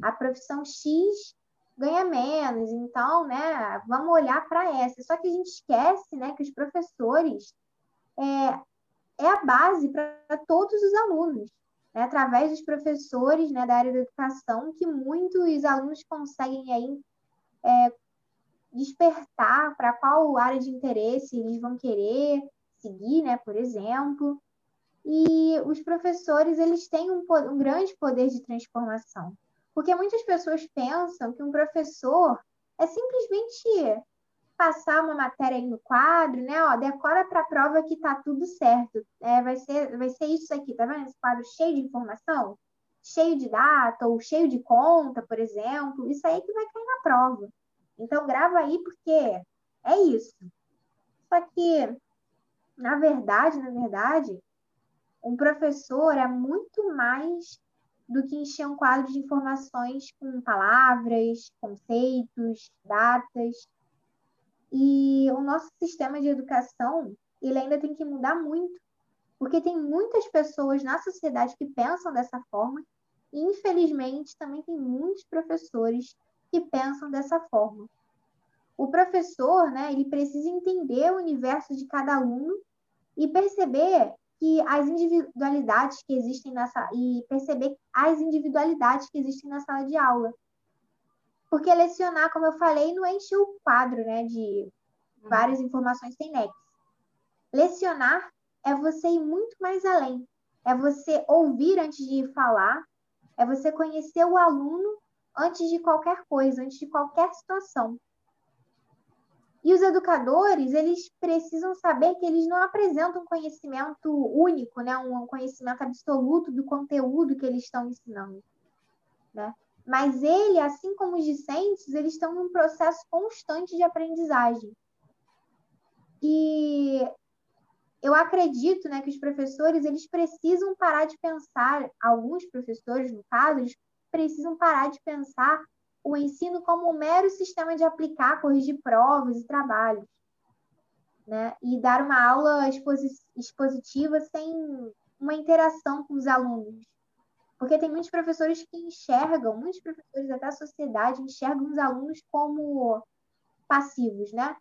a profissão X ganha menos, então, né, vamos olhar para essa. Só que a gente esquece, né, que os professores é, é a base para todos os alunos. É através dos professores né, da área da educação que muitos alunos conseguem aí é, despertar para qual área de interesse eles vão querer seguir, né, por exemplo. E os professores, eles têm um, um grande poder de transformação. Porque muitas pessoas pensam que um professor é simplesmente passar uma matéria aí no quadro, né? Ó, decora para a prova que tá tudo certo. É, vai ser, vai ser isso aqui, tá vendo? Esse quadro cheio de informação, cheio de data ou cheio de conta, por exemplo. Isso aí que vai cair na prova. Então, grava aí porque é isso. Só que, na verdade, na verdade, um professor é muito mais do que encher um quadro de informações com palavras, conceitos, datas. E o nosso sistema de educação, ele ainda tem que mudar muito, porque tem muitas pessoas na sociedade que pensam dessa forma, e infelizmente também tem muitos professores que pensam dessa forma. O professor, né, ele precisa entender o universo de cada aluno e perceber que as individualidades que existem nessa e perceber as individualidades que existem na sala de aula. Porque lecionar, como eu falei, não é encher o quadro, né, de várias informações sem nexo. Lecionar é você ir muito mais além. É você ouvir antes de falar, é você conhecer o aluno antes de qualquer coisa, antes de qualquer situação. E os educadores, eles precisam saber que eles não apresentam conhecimento único, né? um conhecimento absoluto do conteúdo que eles estão ensinando. Né? Mas ele, assim como os discentes, eles estão num processo constante de aprendizagem. E eu acredito né, que os professores eles precisam parar de pensar, alguns professores, no caso, eles precisam parar de pensar o ensino como um mero sistema de aplicar, corrigir provas e trabalhos, né? E dar uma aula expositiva sem uma interação com os alunos. Porque tem muitos professores que enxergam, muitos professores até a sociedade enxergam os alunos como passivos, né?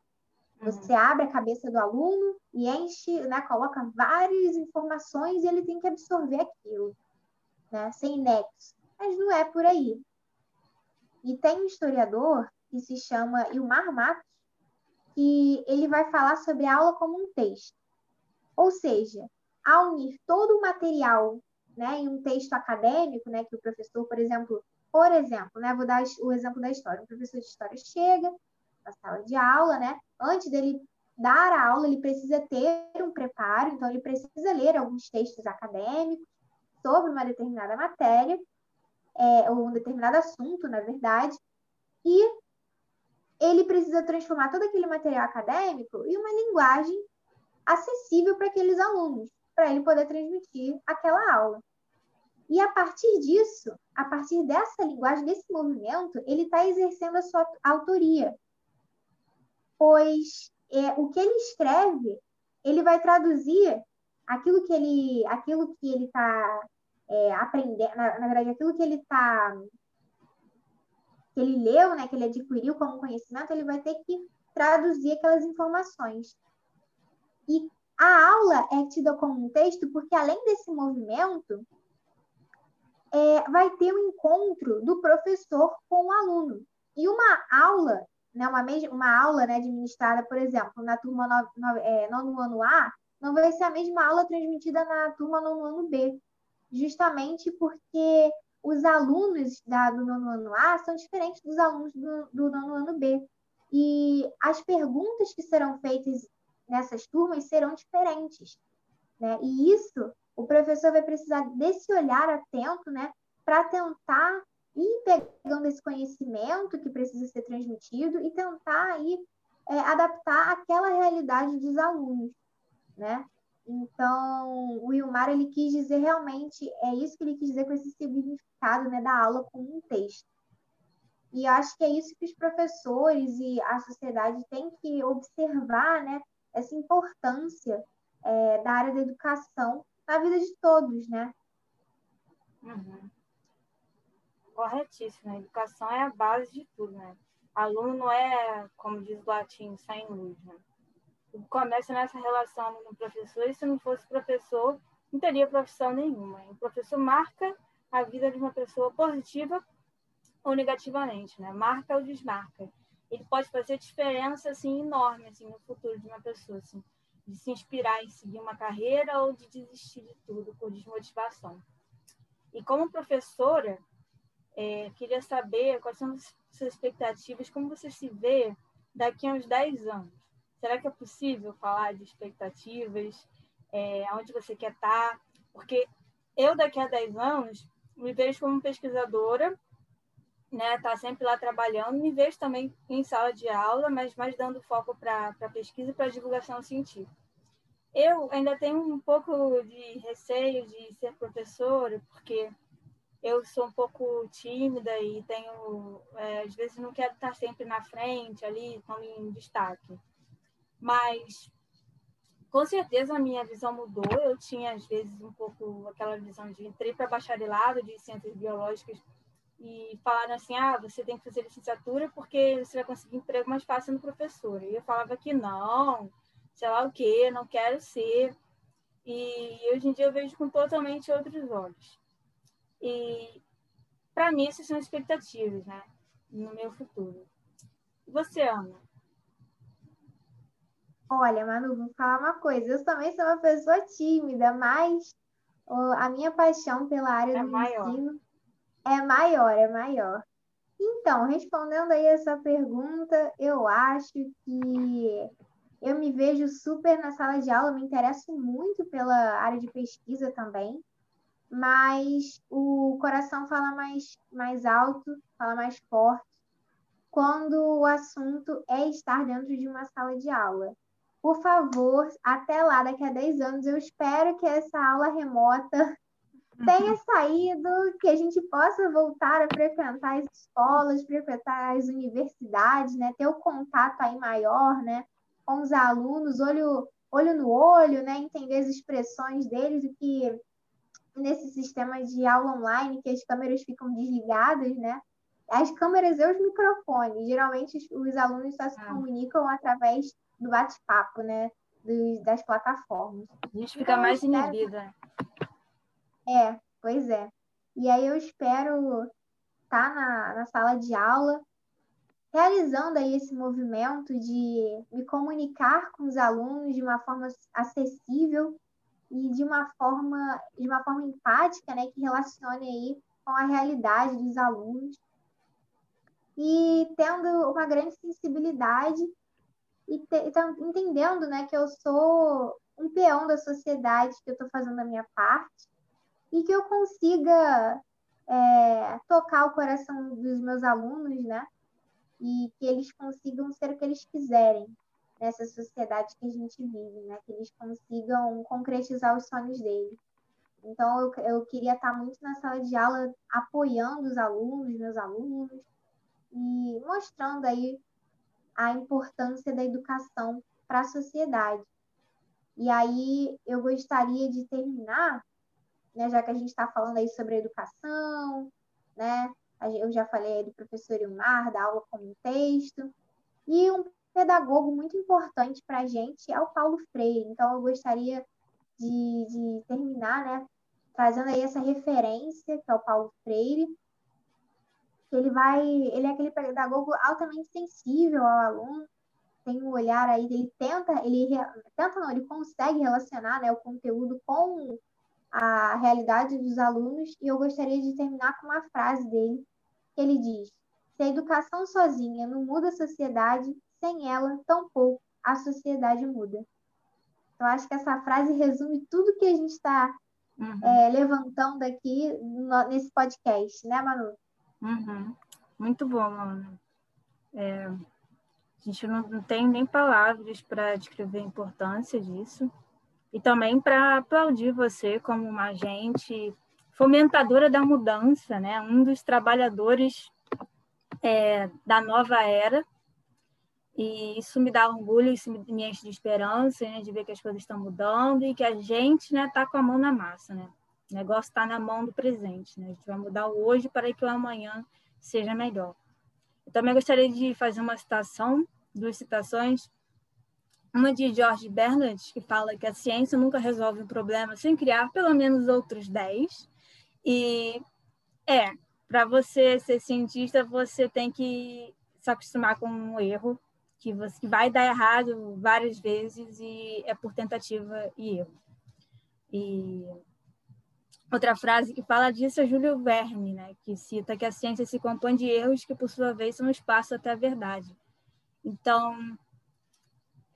Você uhum. abre a cabeça do aluno e enche, né, coloca várias informações e ele tem que absorver aquilo, né, sem nexo. Mas não é por aí. E tem um historiador que se chama Ilmar Matos, que ele vai falar sobre a aula como um texto. Ou seja, ao unir todo o material né, em um texto acadêmico, né, que o professor, por exemplo, por exemplo, né, vou dar o exemplo da história. O professor de história chega na sala de aula, né? Antes dele dar a aula, ele precisa ter um preparo, então ele precisa ler alguns textos acadêmicos sobre uma determinada matéria é, ou um determinado assunto, na verdade, e ele precisa transformar todo aquele material acadêmico em uma linguagem acessível para aqueles alunos, para ele poder transmitir aquela aula. E a partir disso, a partir dessa linguagem, desse movimento, ele está exercendo a sua autoria. Pois é, o que ele escreve, ele vai traduzir aquilo que ele aquilo que ele está é, aprender, na, na, verdade, aquilo que ele está que ele leu, né, que ele adquiriu como conhecimento, ele vai ter que traduzir aquelas informações. E a aula é tida como um texto porque, além desse movimento, é, vai ter um encontro do professor com o aluno. E uma aula, né, uma, uma aula né, administrada, por exemplo, na turma no, no, é, nono ano A, não vai ser a mesma aula transmitida na turma nono ano B justamente porque os alunos da, do nono ano A são diferentes dos alunos do, do nono ano B. E as perguntas que serão feitas nessas turmas serão diferentes. Né? E isso, o professor vai precisar desse olhar atento né, para tentar ir pegando esse conhecimento que precisa ser transmitido e tentar aí, é, adaptar aquela realidade dos alunos. Né? Então, o Wilmar ele quis dizer realmente, é isso que ele quis dizer com esse significado né, da aula como um texto. E acho que é isso que os professores e a sociedade têm que observar, né, essa importância é, da área da educação na vida de todos, né? Uhum. Corretíssimo. A educação é a base de tudo, né? Aluno não é, como diz o latim, sem luz, né? começa nessa relação com o professor, e se não fosse professor, não teria profissão nenhuma. o professor marca a vida de uma pessoa positiva ou negativamente, né? Marca ou desmarca. Ele pode fazer diferença assim enorme assim no futuro de uma pessoa, assim, de se inspirar em seguir uma carreira ou de desistir de tudo por desmotivação. E como professora, é, queria saber quais são as suas expectativas, como você se vê daqui a uns 10 anos. Será que é possível falar de expectativas? É, onde você quer estar? Porque eu, daqui a 10 anos, me vejo como pesquisadora, né? Tá sempre lá trabalhando, me vejo também em sala de aula, mas mais dando foco para pesquisa e para divulgação científica. Eu ainda tenho um pouco de receio de ser professora, porque eu sou um pouco tímida e tenho, é, às vezes, não quero estar sempre na frente, ali, tão em destaque. Mas, com certeza, a minha visão mudou. Eu tinha, às vezes, um pouco aquela visão de entrei para bacharelado de ciências biológicas e falaram assim: ah, você tem que fazer licenciatura porque você vai conseguir emprego mais fácil no professor. E eu falava que não, sei lá o quê, não quero ser. E hoje em dia eu vejo com totalmente outros olhos. E para mim essas são expectativas, né, no meu futuro. Você, Ana? Olha, Manu, vou falar uma coisa. Eu também sou uma pessoa tímida, mas a minha paixão pela área é do maior. ensino é maior, é maior. Então, respondendo aí essa pergunta, eu acho que eu me vejo super na sala de aula, me interesso muito pela área de pesquisa também, mas o coração fala mais, mais alto, fala mais forte, quando o assunto é estar dentro de uma sala de aula. Por favor, até lá, daqui a 10 anos, eu espero que essa aula remota tenha uhum. saído, que a gente possa voltar a frequentar as escolas, frequentar as universidades, né? Ter o contato aí maior, né? Com os alunos, olho, olho no olho, né? Entender as expressões deles, o que nesse sistema de aula online, que as câmeras ficam desligadas, né? As câmeras e os microfones. Geralmente os, os alunos só se ah. comunicam através do bate-papo, né? Dos, das plataformas. A gente fica então, mais espero... É, pois é. E aí eu espero estar tá na, na sala de aula, realizando aí esse movimento de me comunicar com os alunos de uma forma acessível e de uma forma, de uma forma empática, né, que relacione aí com a realidade dos alunos e tendo uma grande sensibilidade e, te, entendendo, né, que eu sou um peão da sociedade, que eu estou fazendo a minha parte e que eu consiga é, tocar o coração dos meus alunos, né? E que eles consigam ser o que eles quiserem nessa sociedade que a gente vive, né? Que eles consigam concretizar os sonhos deles. Então, eu, eu queria estar muito na sala de aula apoiando os alunos, meus alunos, e mostrando aí a importância da educação para a sociedade. E aí, eu gostaria de terminar né, já que a gente está falando aí sobre educação, né? Eu já falei aí do professor Ilmar, da aula como texto. E um pedagogo muito importante para a gente é o Paulo Freire. Então, eu gostaria de, de terminar, né, trazendo aí essa referência, que é o Paulo Freire, ele vai, ele é aquele pedagogo altamente sensível ao aluno, tem um olhar aí, ele tenta, ele tenta não, ele consegue relacionar, né, o conteúdo com a realidade dos alunos e eu gostaria de terminar com uma frase dele, que ele diz: Se a educação sozinha não muda a sociedade, sem ela, tampouco a sociedade muda. Eu acho que essa frase resume tudo que a gente está uhum. é, levantando aqui no, nesse podcast, né, Manu? Uhum. Muito bom, Manu. É, a gente não, não tem nem palavras para descrever a importância disso e também para aplaudir você como uma agente fomentadora da mudança, né? um dos trabalhadores é, da nova era. E isso me dá orgulho, isso me enche de esperança, né? de ver que as coisas estão mudando e que a gente está né, tá com a mão na massa. Né? O negócio está na mão do presente. Né? A gente vai mudar o hoje para que o amanhã seja melhor. Eu também gostaria de fazer uma citação, duas citações uma de George Bernard, que fala que a ciência nunca resolve um problema sem criar pelo menos outros 10. E é, para você ser cientista, você tem que se acostumar com um erro, que, você, vai dar errado várias vezes e é por tentativa e erro. E outra frase que fala disso é Júlio Verne, né, que cita que a ciência se compõe de erros que, por sua vez, são espaço até a verdade. Então,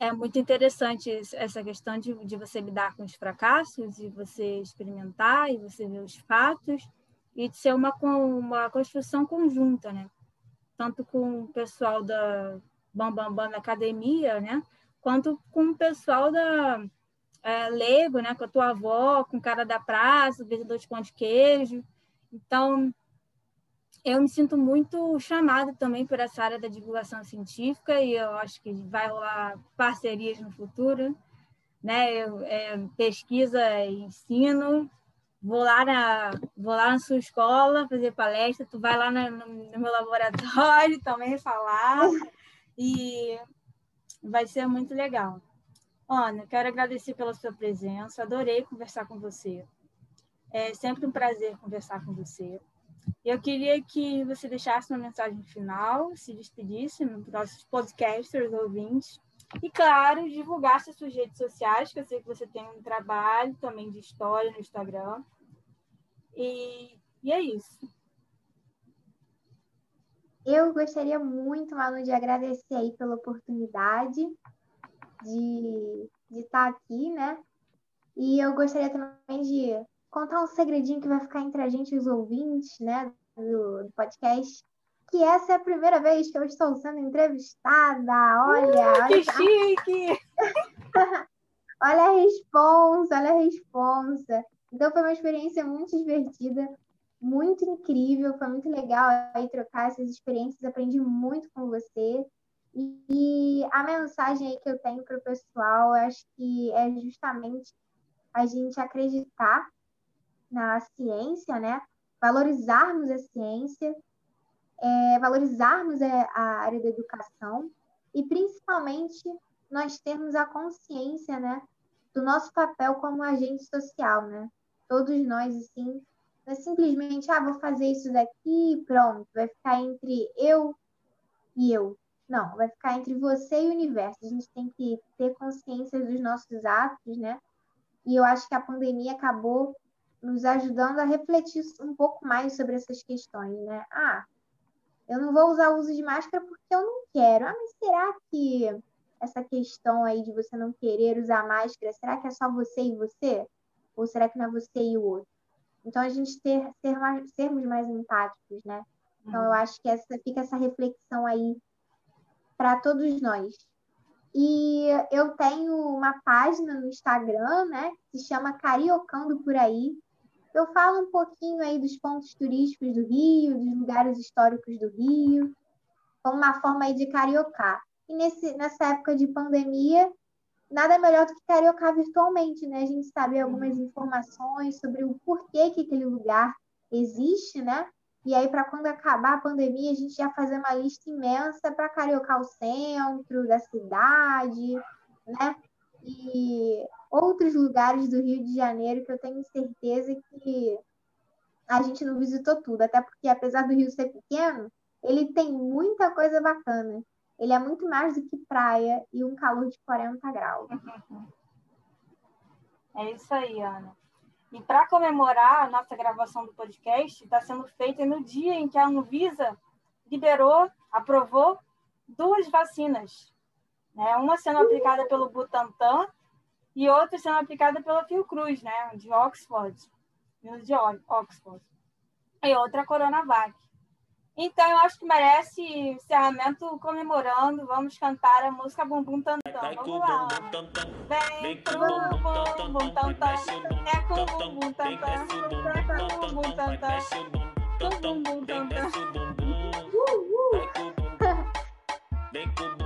é muito interessante essa questão de, de você lidar com os fracassos e você experimentar e você ver os fatos e de ser uma, uma construção conjunta, né? Tanto com o pessoal da Bambambam Bam Bam na academia, né? Quanto com o pessoal da é, Lego, né? Com a tua avó, com o cara da praça, o vendedor de pão de queijo. Então, eu me sinto muito chamada também por essa área da divulgação científica e eu acho que vai rolar parcerias no futuro, né? Eu, é, pesquisa e ensino, vou lá na vou lá na sua escola fazer palestra, tu vai lá no, no meu laboratório (laughs) também falar e vai ser muito legal. Ana, quero agradecer pela sua presença, adorei conversar com você. É sempre um prazer conversar com você. Eu queria que você deixasse uma mensagem final, se despedisse nos nossos podcasters ouvintes e, claro, divulgasse as suas redes sociais, que eu sei que você tem um trabalho também de história no Instagram. E, e é isso. Eu gostaria muito, Manu, de agradecer aí pela oportunidade de, de estar aqui, né? E eu gostaria também de contar um segredinho que vai ficar entre a gente e os ouvintes, né, do, do podcast, que essa é a primeira vez que eu estou sendo entrevistada. Olha, uh, olha que chique! (laughs) olha a responsa, olha a responsa. Então foi uma experiência muito divertida, muito incrível, foi muito legal aí trocar essas experiências, aprendi muito com você. E, a mensagem aí que eu tenho para o pessoal, eu acho que é justamente a gente acreditar na ciência, né? Valorizarmos a ciência, é, valorizarmos a área da educação e principalmente nós termos a consciência, né, do nosso papel como agente social, né? Todos nós assim, não é simplesmente, ah, vou fazer isso daqui e pronto, vai ficar entre eu e eu. Não, vai ficar entre você e o universo. A gente tem que ter consciência dos nossos atos, né? E eu acho que a pandemia acabou nos ajudando a refletir um pouco mais sobre essas questões, né? Ah, eu não vou usar o uso de máscara porque eu não quero. Ah, mas será que essa questão aí de você não querer usar máscara, será que é só você e você? Ou será que não é você e o outro? Então, a gente ter, ter mais, sermos mais empáticos, né? Então, eu uhum. acho que essa, fica essa reflexão aí para todos nós. E eu tenho uma página no Instagram, né? Que se chama Cariocando Por Aí eu falo um pouquinho aí dos pontos turísticos do Rio, dos lugares históricos do Rio, como uma forma aí de cariocar. E nesse, nessa época de pandemia, nada melhor do que cariocar virtualmente, né? A gente sabe algumas informações sobre o porquê que aquele lugar existe, né? E aí, para quando acabar a pandemia, a gente já fazer uma lista imensa para cariocar o centro da cidade, né? E outros lugares do Rio de Janeiro que eu tenho certeza que a gente não visitou tudo, até porque apesar do Rio ser pequeno, ele tem muita coisa bacana. Ele é muito mais do que praia e um calor de 40 graus. (laughs) É isso aí, Ana. E para comemorar a nossa gravação do podcast, está sendo feita no dia em que a Anvisa liberou, aprovou duas vacinas. Né? Uma sendo aplicada pelo Butantan e outra sendo aplicada pela Fiocruz, né, de Oxford, de Oxford, e outra Coronavac. Então, eu acho que merece encerramento comemorando. Vamos cantar a música Bumbum Tantão. Vamos lá. Vem pro Bumbum Tantão. É com Bumbum Tantão. É com Bumbum Tantão. Com Bumbum Tantão. Vem com.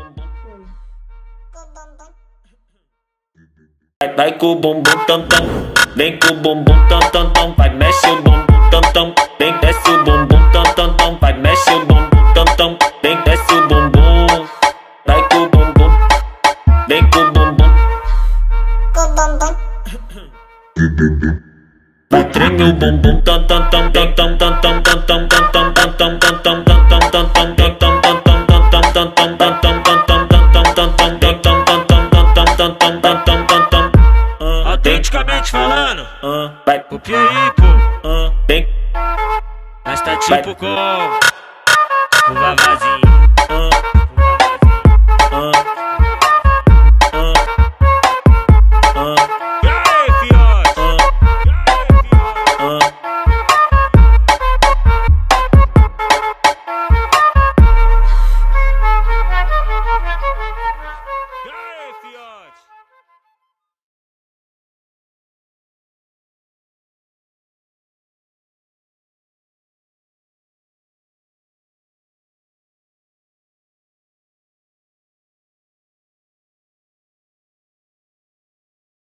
Vai com o bumbum tam tam, vem com o bumbum tam tam tam, vai mexe o bumbum tam tam, vem desce o bumbum tam tam tam, vai mexe o bumbum tam tam, vem desce o bumbum, vai com o bumbum, vem com o bumbum, com o bumbum. Vai treme o bumbum tam tam tam tam tam tam tam tam tam tam tam tam tam tam tam tam. Autenticamente falando, vai pro Pioripo. mas tá tipo com o Vavazinho.